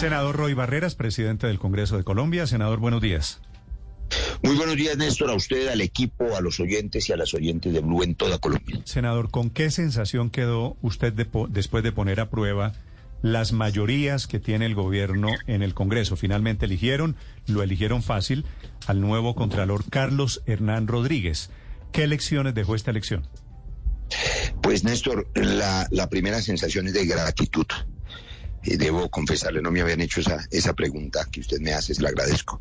Senador Roy Barreras, presidente del Congreso de Colombia. Senador, buenos días. Muy buenos días, Néstor, a usted, al equipo, a los oyentes y a las oyentes de Blue en toda Colombia. Senador, ¿con qué sensación quedó usted de después de poner a prueba las mayorías que tiene el gobierno en el Congreso. Finalmente eligieron, lo eligieron fácil, al nuevo Contralor Carlos Hernán Rodríguez. ¿Qué elecciones dejó esta elección? Pues Néstor, la, la primera sensación es de gratitud eh, debo confesarle, no me habían hecho esa, esa pregunta que usted me hace, se la agradezco.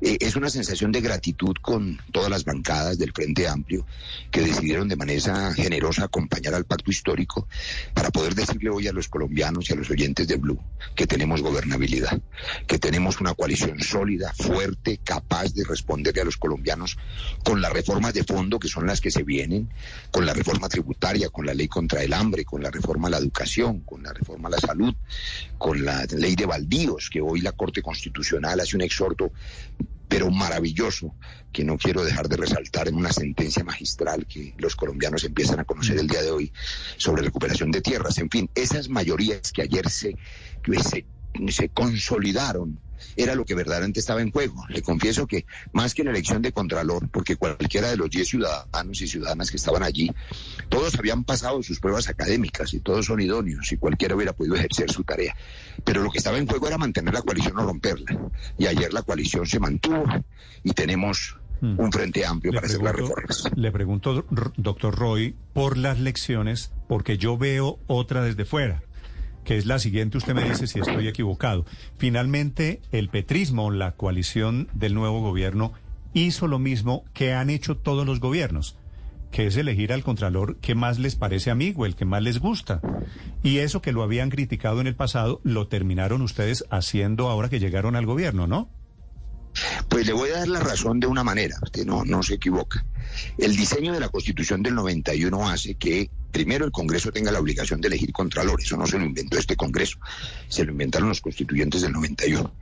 Eh, es una sensación de gratitud con todas las bancadas del Frente Amplio que decidieron de manera generosa acompañar al pacto histórico para poder decirle hoy a los colombianos y a los oyentes de Blue que tenemos gobernabilidad, que tenemos una coalición sólida, fuerte, capaz de responderle a los colombianos con las reformas de fondo que son las que se vienen, con la reforma tributaria, con la ley contra el hambre, con la reforma a la educación, con la reforma a la salud con la ley de baldíos, que hoy la Corte Constitucional hace un exhorto, pero maravilloso, que no quiero dejar de resaltar en una sentencia magistral que los colombianos empiezan a conocer el día de hoy sobre recuperación de tierras. En fin, esas mayorías que ayer se, se, se consolidaron era lo que verdaderamente estaba en juego. Le confieso que más que la elección de Contralor, porque cualquiera de los 10 ciudadanos y ciudadanas que estaban allí, todos habían pasado sus pruebas académicas y todos son idóneos y cualquiera hubiera podido ejercer su tarea. Pero lo que estaba en juego era mantener la coalición o romperla. Y ayer la coalición se mantuvo y tenemos hmm. un frente amplio para hacer las reformas. Le pregunto, doctor Roy, por las lecciones, porque yo veo otra desde fuera que es la siguiente, usted me dice si estoy equivocado. Finalmente, el petrismo, la coalición del nuevo gobierno, hizo lo mismo que han hecho todos los gobiernos, que es elegir al contralor que más les parece amigo, el que más les gusta. Y eso que lo habían criticado en el pasado, lo terminaron ustedes haciendo ahora que llegaron al gobierno, ¿no? Pues le voy a dar la razón de una manera, usted no, no se equivoca. El diseño de la Constitución del 91 hace que primero el Congreso tenga la obligación de elegir contralor, eso no se lo inventó este Congreso, se lo inventaron los constituyentes del 91.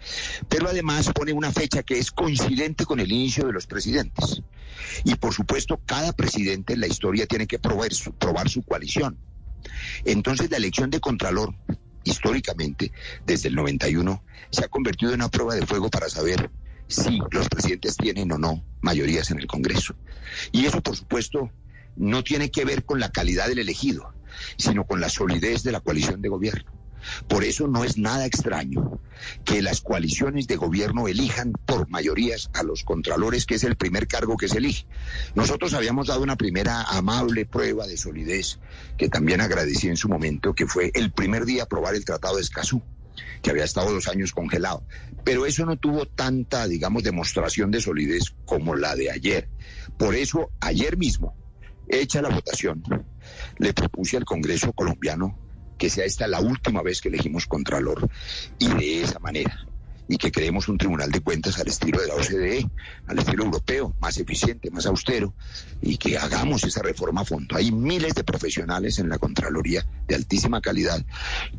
Pero además pone una fecha que es coincidente con el inicio de los presidentes. Y por supuesto, cada presidente en la historia tiene que probar su, probar su coalición. Entonces la elección de contralor históricamente, desde el 91, se ha convertido en una prueba de fuego para saber si los presidentes tienen o no mayorías en el Congreso. Y eso, por supuesto, no tiene que ver con la calidad del elegido, sino con la solidez de la coalición de gobierno. Por eso no es nada extraño que las coaliciones de gobierno elijan por mayorías a los contralores, que es el primer cargo que se elige. Nosotros habíamos dado una primera amable prueba de solidez, que también agradecí en su momento, que fue el primer día aprobar el Tratado de Escazú que había estado dos años congelado. Pero eso no tuvo tanta, digamos, demostración de solidez como la de ayer. Por eso, ayer mismo, hecha la votación, le propuse al Congreso colombiano que sea esta la última vez que elegimos Contralor y de esa manera y que creemos un tribunal de cuentas al estilo de la OCDE, al estilo europeo, más eficiente, más austero, y que hagamos esa reforma a fondo. Hay miles de profesionales en la Contraloría de altísima calidad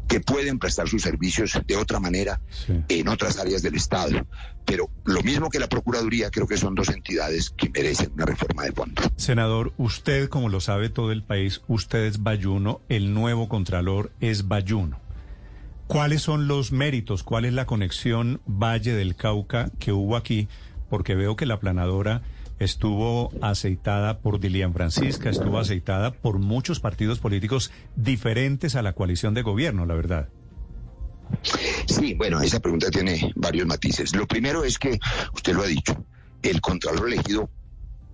que pueden prestar sus servicios de otra manera en otras áreas del Estado. Pero lo mismo que la Procuraduría, creo que son dos entidades que merecen una reforma de fondo. Senador, usted, como lo sabe todo el país, usted es Bayuno, el nuevo Contralor es Bayuno. ¿Cuáles son los méritos? ¿Cuál es la conexión Valle del Cauca que hubo aquí? Porque veo que la planadora estuvo aceitada por Dilian Francisca, estuvo aceitada por muchos partidos políticos diferentes a la coalición de gobierno, la verdad. Sí, bueno, esa pregunta tiene varios matices. Lo primero es que, usted lo ha dicho, el Contralor elegido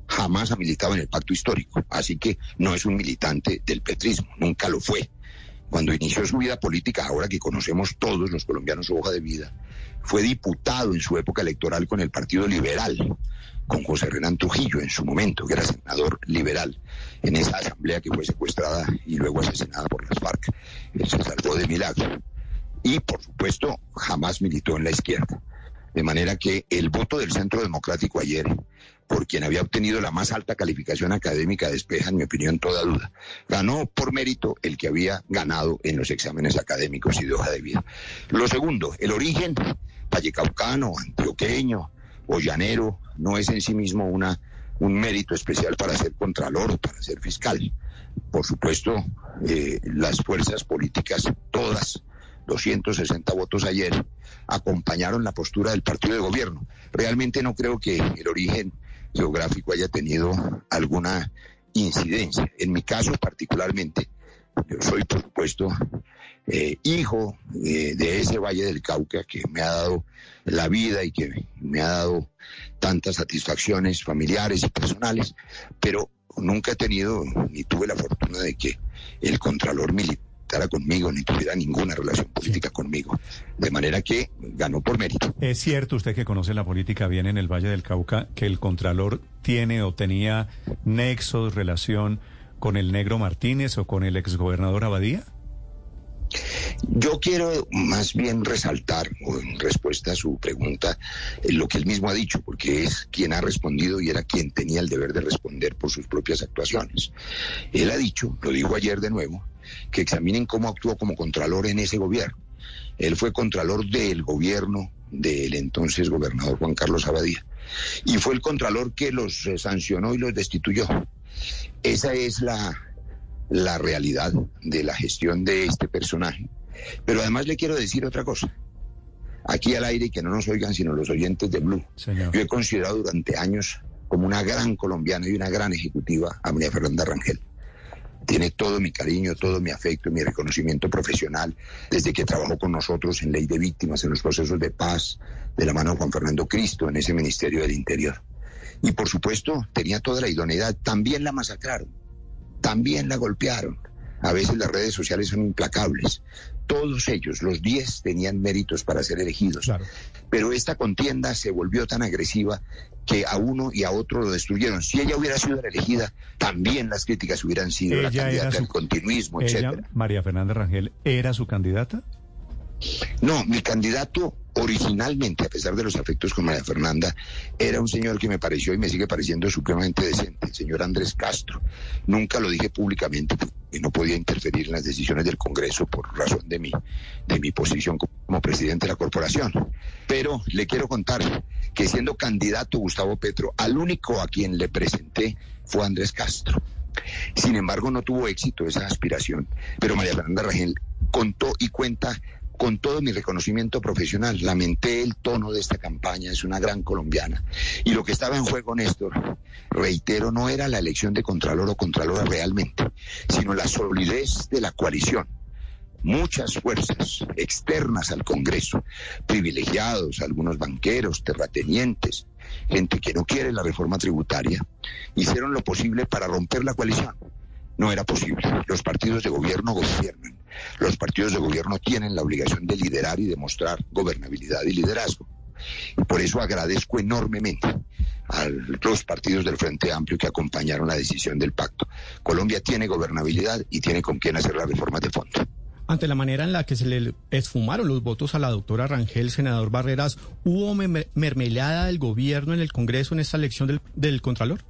jamás ha militado en el pacto histórico, así que no es un militante del petrismo, nunca lo fue cuando inició su vida política, ahora que conocemos todos los colombianos su hoja de vida, fue diputado en su época electoral con el Partido Liberal, con José Renan Trujillo en su momento, que era senador liberal, en esa asamblea que fue secuestrada y luego asesinada por las FARC. Él se salvó de milagro. y por supuesto jamás militó en la izquierda. De manera que el voto del Centro Democrático ayer, por quien había obtenido la más alta calificación académica, despeja, en mi opinión, toda duda. Ganó por mérito el que había ganado en los exámenes académicos y de hoja de vida. Lo segundo, el origen vallecaucano, antioqueño o llanero no es en sí mismo una, un mérito especial para ser contralor o para ser fiscal. Por supuesto, eh, las fuerzas políticas, todas, 260 votos ayer, acompañaron la postura del partido de gobierno. Realmente no creo que el origen geográfico haya tenido alguna incidencia. En mi caso particularmente, yo soy, por supuesto, eh, hijo eh, de ese Valle del Cauca que me ha dado la vida y que me ha dado tantas satisfacciones familiares y personales, pero nunca he tenido ni tuve la fortuna de que el Contralor militara conmigo ni tuviera ninguna relación política conmigo. De manera que ganó por mérito. ¿Es cierto usted que conoce la política bien en el Valle del Cauca que el Contralor tiene o tenía nexos, relación con el negro Martínez o con el exgobernador Abadía? Yo quiero más bien resaltar, en respuesta a su pregunta, lo que él mismo ha dicho, porque es quien ha respondido y era quien tenía el deber de responder por sus propias actuaciones. Él ha dicho, lo dijo ayer de nuevo, que examinen cómo actuó como contralor en ese gobierno. Él fue contralor del gobierno del entonces gobernador Juan Carlos Abadía y fue el contralor que los sancionó y los destituyó. Esa es la la realidad de la gestión de este personaje. Pero además le quiero decir otra cosa. Aquí al aire y que no nos oigan sino los oyentes de Blue. Yo he considerado durante años como una gran colombiana y una gran ejecutiva a María Fernanda Rangel. Tiene todo mi cariño, todo mi afecto, mi reconocimiento profesional, desde que trabajó con nosotros en ley de víctimas, en los procesos de paz, de la mano de Juan Fernando Cristo, en ese Ministerio del Interior. Y por supuesto, tenía toda la idoneidad. También la masacraron también la golpearon. A veces las redes sociales son implacables. Todos ellos, los 10, tenían méritos para ser elegidos. Pero esta contienda se volvió tan agresiva que a uno y a otro lo destruyeron. Si ella hubiera sido elegida, también las críticas hubieran sido la candidata continuismo, etc. María Fernanda Rangel, ¿era su candidata? No, mi candidato originalmente, a pesar de los afectos con María Fernanda, era un señor que me pareció y me sigue pareciendo supremamente decente, el señor Andrés Castro. Nunca lo dije públicamente porque no podía interferir en las decisiones del Congreso por razón de mi, de mi posición como presidente de la corporación. Pero le quiero contar que siendo candidato Gustavo Petro, al único a quien le presenté fue Andrés Castro. Sin embargo, no tuvo éxito esa aspiración, pero María Fernanda Rangel contó y cuenta con todo mi reconocimiento profesional, lamenté el tono de esta campaña, es una gran colombiana. Y lo que estaba en juego, Néstor, reitero, no era la elección de Contralor o Contralora realmente, sino la solidez de la coalición. Muchas fuerzas externas al Congreso, privilegiados, algunos banqueros, terratenientes, gente que no quiere la reforma tributaria, hicieron lo posible para romper la coalición no era posible. Los partidos de gobierno gobiernan. Los partidos de gobierno tienen la obligación de liderar y demostrar gobernabilidad y liderazgo. Y por eso agradezco enormemente a los partidos del Frente Amplio que acompañaron la decisión del pacto. Colombia tiene gobernabilidad y tiene con quién hacer las reformas de fondo. Ante la manera en la que se le esfumaron los votos a la doctora Rangel, senador Barreras, ¿hubo mermelada del gobierno en el Congreso en esta elección del, del Contralor?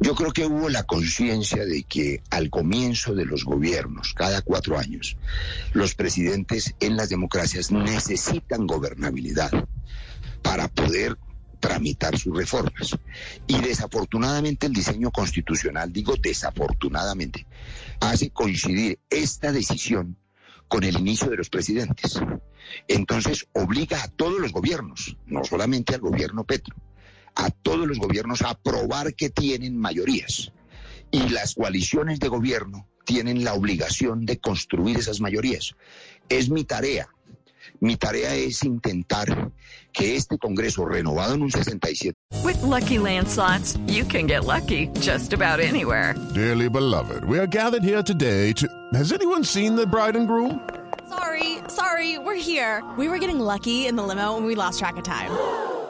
Yo creo que hubo la conciencia de que al comienzo de los gobiernos, cada cuatro años, los presidentes en las democracias necesitan gobernabilidad para poder tramitar sus reformas. Y desafortunadamente el diseño constitucional, digo desafortunadamente, hace coincidir esta decisión con el inicio de los presidentes. Entonces obliga a todos los gobiernos, no solamente al gobierno Petro, a todos los gobiernos a probar que tienen mayorías. Y las coaliciones de gobierno tienen la obligación de construir esas mayorías. Es mi tarea. Mi tarea es intentar que este Congreso renovado en un 67. With lucky landslots, you can get lucky just about anywhere. Dearly beloved, we are gathered here today to. Has anyone seen the bride and groom? Sorry, sorry, we're here. We were getting lucky in the limo and we lost track of time.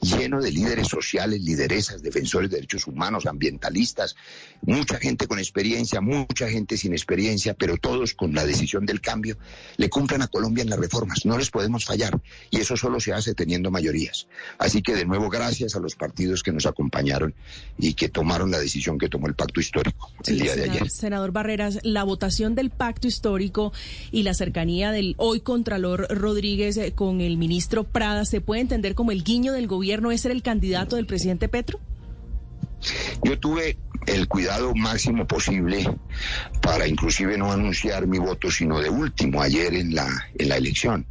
Lleno de líderes sociales, lideresas, defensores de derechos humanos, ambientalistas, mucha gente con experiencia, mucha gente sin experiencia, pero todos con la decisión del cambio, le cumplan a Colombia en las reformas. No les podemos fallar y eso solo se hace teniendo mayorías. Así que de nuevo gracias a los partidos que nos acompañaron y que tomaron la decisión que tomó el pacto histórico el Sí, día de ayer. Senador Barreras, la votación del pacto histórico y la cercanía del hoy Contralor Rodríguez eh, con el ministro Prada, ¿se puede entender como el guiño del gobierno es ser el candidato del presidente Petro? Yo tuve el cuidado máximo posible para inclusive no anunciar mi voto, sino de último, ayer en la, en la elección.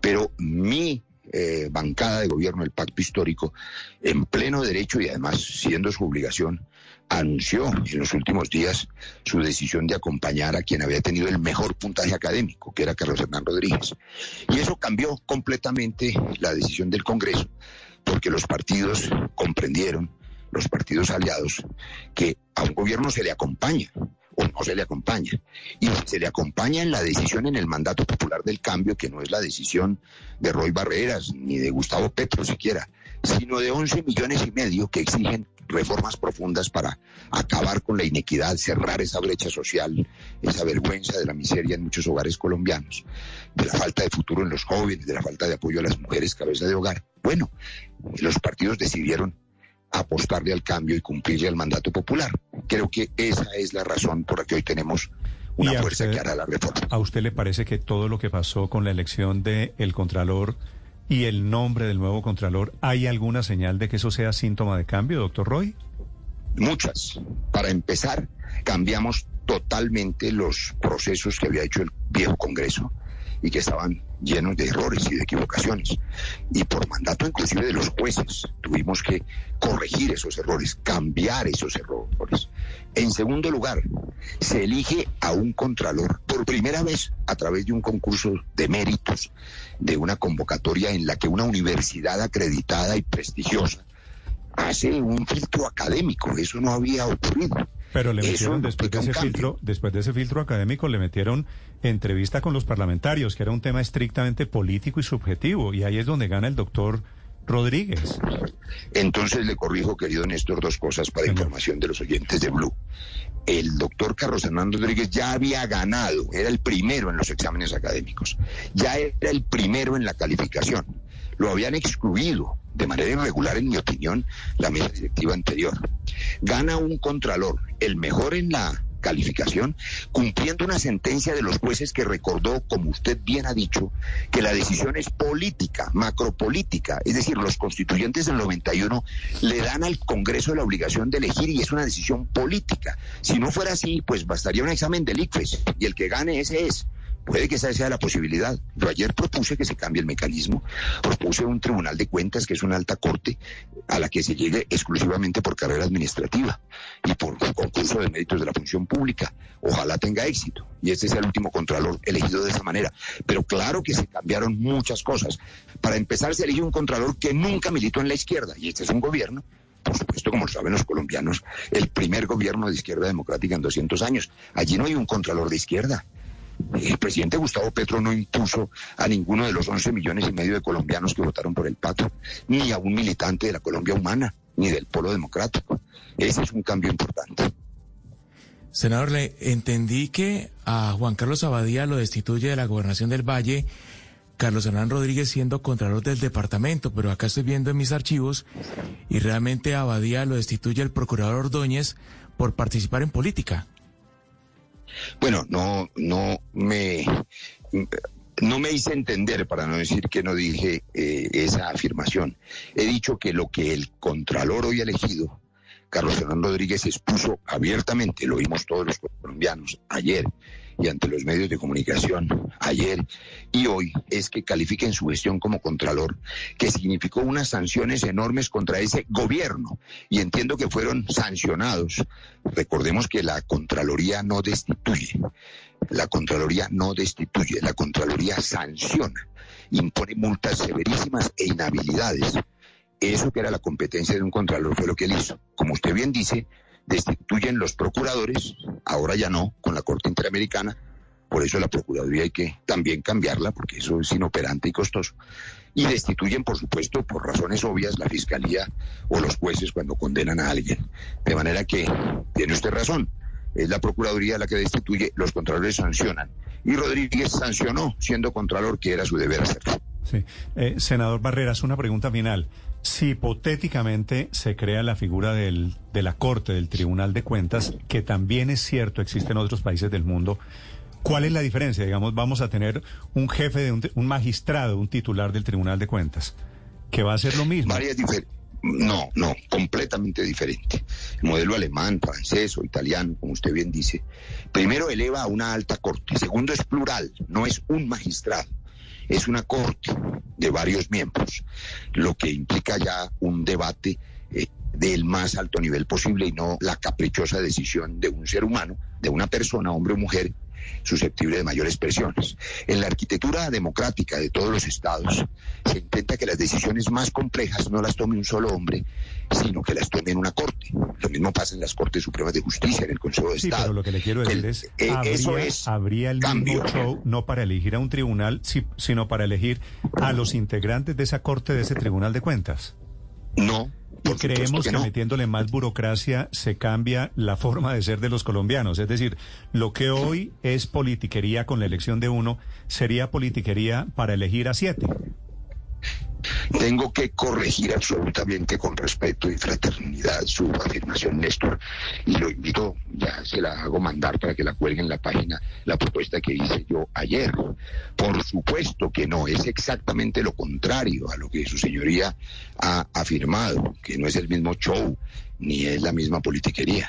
Pero mi eh, bancada de gobierno, el pacto histórico, en pleno derecho y además siendo su obligación, anunció en los últimos días su decisión de acompañar a quien había tenido el mejor puntaje académico, que era Carlos Hernán Rodríguez. Y eso cambió completamente la decisión del Congreso, porque los partidos comprendieron los partidos aliados que a un gobierno se le acompaña o no se le acompaña. Y se le acompaña en la decisión en el mandato popular del cambio, que no es la decisión de Roy Barreras ni de Gustavo Petro siquiera, sino de 11 millones y medio que exigen reformas profundas para acabar con la inequidad, cerrar esa brecha social, esa vergüenza de la miseria en muchos hogares colombianos, de la falta de futuro en los jóvenes, de la falta de apoyo a las mujeres cabeza de hogar. Bueno, los partidos decidieron apostarle al cambio y cumplirle al mandato popular. Creo que esa es la razón por la que hoy tenemos una ¿Y a fuerza usted- que hará la reforma. ¿A usted le parece que todo lo que pasó con la elección del el Contralor y el nombre del nuevo Contralor, hay alguna señal de que eso sea síntoma de cambio, doctor Roy? Muchas. Para empezar, cambiamos totalmente los procesos que había hecho el viejo Congreso y que estaban llenos de errores y de equivocaciones. Y por mandato inclusive de los jueces tuvimos que corregir esos errores, cambiar esos errores. En segundo lugar, se elige a un contralor por primera vez a través de un concurso de méritos, de una convocatoria en la que una universidad acreditada y prestigiosa hace un filtro académico. Eso no había ocurrido. Pero le metieron después de ese cambio. filtro, después de ese filtro académico, le metieron entrevista con los parlamentarios, que era un tema estrictamente político y subjetivo, y ahí es donde gana el doctor Rodríguez. Entonces le corrijo, querido Néstor, dos cosas para información de los oyentes de Blue. El doctor Carlos Hernando Rodríguez ya había ganado, era el primero en los exámenes académicos, ya era el primero en la calificación. Lo habían excluido de manera irregular, en mi opinión, la mesa directiva anterior. Gana un contralor, el mejor en la calificación, cumpliendo una sentencia de los jueces que recordó, como usted bien ha dicho, que la decisión es política, macropolítica, es decir, los constituyentes del 91 le dan al Congreso la obligación de elegir y es una decisión política. Si no fuera así, pues bastaría un examen del ICFES y el que gane ese es. Puede que esa sea la posibilidad. Yo ayer propuse que se cambie el mecanismo, propuse un tribunal de cuentas que es una alta corte a la que se llegue exclusivamente por carrera administrativa y por concurso de méritos de la función pública. Ojalá tenga éxito y este sea el último contralor elegido de esa manera. Pero claro que se cambiaron muchas cosas. Para empezar, se eligió un contralor que nunca militó en la izquierda y este es un gobierno por supuesto, como lo saben los colombianos, el primer gobierno de izquierda democrática en 200 años. Allí no hay un contralor de izquierda. El presidente Gustavo Petro no impuso a ninguno de los 11 millones y medio de colombianos que votaron por el pacto, ni a un militante de la Colombia humana, ni del polo democrático. Ese es un cambio importante. Senador, le entendí que a Juan Carlos Abadía lo destituye de la gobernación del Valle, Carlos Hernán Rodríguez siendo contralor del departamento, pero acá estoy viendo en mis archivos y realmente a Abadía lo destituye el procurador Ordóñez por participar en política. Bueno, no, no me, no me hice entender, para no decir que no dije eh, esa afirmación. He dicho que lo que el Contralor hoy ha elegido, Carlos Hernán Rodríguez, expuso abiertamente, lo vimos todos los colombianos ayer y ante los medios de comunicación ayer y hoy, es que califiquen su gestión como Contralor, que significó unas sanciones enormes contra ese gobierno. Y entiendo que fueron sancionados. Recordemos que la Contraloría no destituye. La Contraloría no destituye, la Contraloría sanciona, impone multas severísimas e inhabilidades. Eso que era la competencia de un Contralor fue lo que él hizo. Como usted bien dice, destituyen los procuradores, ahora ya no, con la Corte Interamericana, por eso la Procuraduría hay que también cambiarla, porque eso es inoperante y costoso. Y destituyen, por supuesto, por razones obvias, la Fiscalía o los jueces cuando condenan a alguien. De manera que tiene usted razón. Es la Procuraduría la que destituye, los contralores sancionan. Y Rodríguez sancionó, siendo contralor, que era su deber hacerlo. Sí. Eh, senador Barreras, una pregunta final. Si hipotéticamente se crea la figura del, de la Corte, del Tribunal de Cuentas, que también es cierto, existe en otros países del mundo, ¿Cuál es la diferencia? Digamos, vamos a tener un jefe, de un, magistrado, un titular del Tribunal de Cuentas, que va a ser lo mismo. Varias no, no, completamente diferente. El modelo alemán, francés o italiano, como usted bien dice, primero eleva a una alta corte, segundo es plural, no es un magistrado, es una corte de varios miembros, lo que implica ya un debate eh, del más alto nivel posible y no la caprichosa decisión de un ser humano, de una persona, hombre o mujer, susceptible de mayores presiones. En la arquitectura democrática de todos los estados se intenta que las decisiones más complejas no las tome un solo hombre, sino que las tome en una corte. Lo mismo pasa en las Cortes Supremas de Justicia, en el Consejo de sí, Estado. Pero lo que le quiero decir es, eh, habría, eso es habría el cambio. mismo show no para elegir a un tribunal, sino para elegir a los integrantes de esa Corte, de ese Tribunal de Cuentas. No, y creemos que, no. metiéndole más burocracia se cambia la forma de ser de los colombianos. Es decir, lo que hoy es politiquería con la elección de uno, sería politiquería para elegir a siete. Tengo que corregir absolutamente con respeto y fraternidad su afirmación, Néstor, y lo invito, ya se la hago mandar para que la cuelgue en la página, la propuesta que hice yo ayer. Por supuesto que no, es exactamente lo contrario a lo que su señoría ha afirmado, que no es el mismo show ni es la misma politiquería.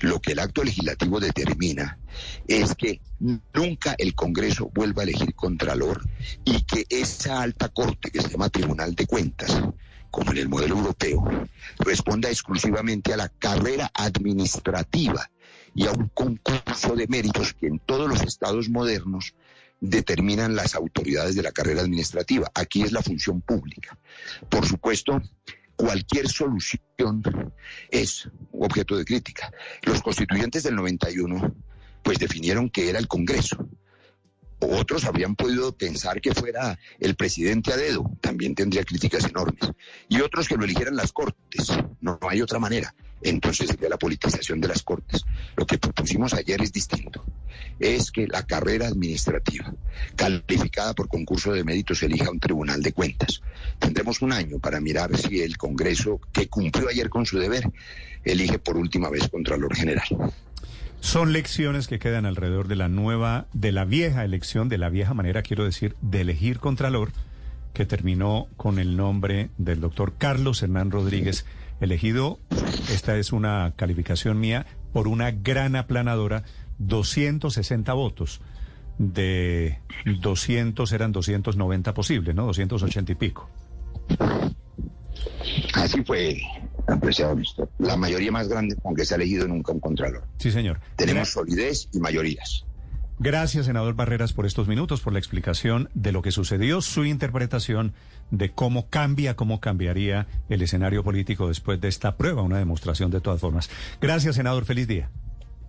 Lo que el acto legislativo determina es que nunca el Congreso vuelva a elegir contralor y que esa alta corte que se llama Tribunal de Cuentas, como en el modelo europeo, responda exclusivamente a la carrera administrativa y a un concurso de méritos que en todos los estados modernos determinan las autoridades de la carrera administrativa. Aquí es la función pública. Por supuesto, cualquier solución es objeto de crítica. Los constituyentes del 91 pues definieron que era el Congreso. Otros habrían podido pensar que fuera el presidente a dedo, también tendría críticas enormes. Y otros que lo eligieran las Cortes, no, no hay otra manera. Entonces sería la politización de las Cortes. Lo que propusimos ayer es distinto. Es que la carrera administrativa, calificada por concurso de méritos, elija un tribunal de cuentas. Tendremos un año para mirar si el Congreso, que cumplió ayer con su deber, elige por última vez Contralor General. Son lecciones que quedan alrededor de la nueva, de la vieja elección, de la vieja manera, quiero decir, de elegir Contralor, que terminó con el nombre del doctor Carlos Hernán Rodríguez, elegido, esta es una calificación mía, por una gran aplanadora, 260 votos. De 200 eran 290 posibles, ¿no? 280 y pico. Así fue, apreciado Néstor. La mayoría más grande con que se ha elegido nunca un contralor. Sí, señor. Tenemos solidez y mayorías. Gracias, senador Barreras, por estos minutos, por la explicación de lo que sucedió, su interpretación de cómo cambia, cómo cambiaría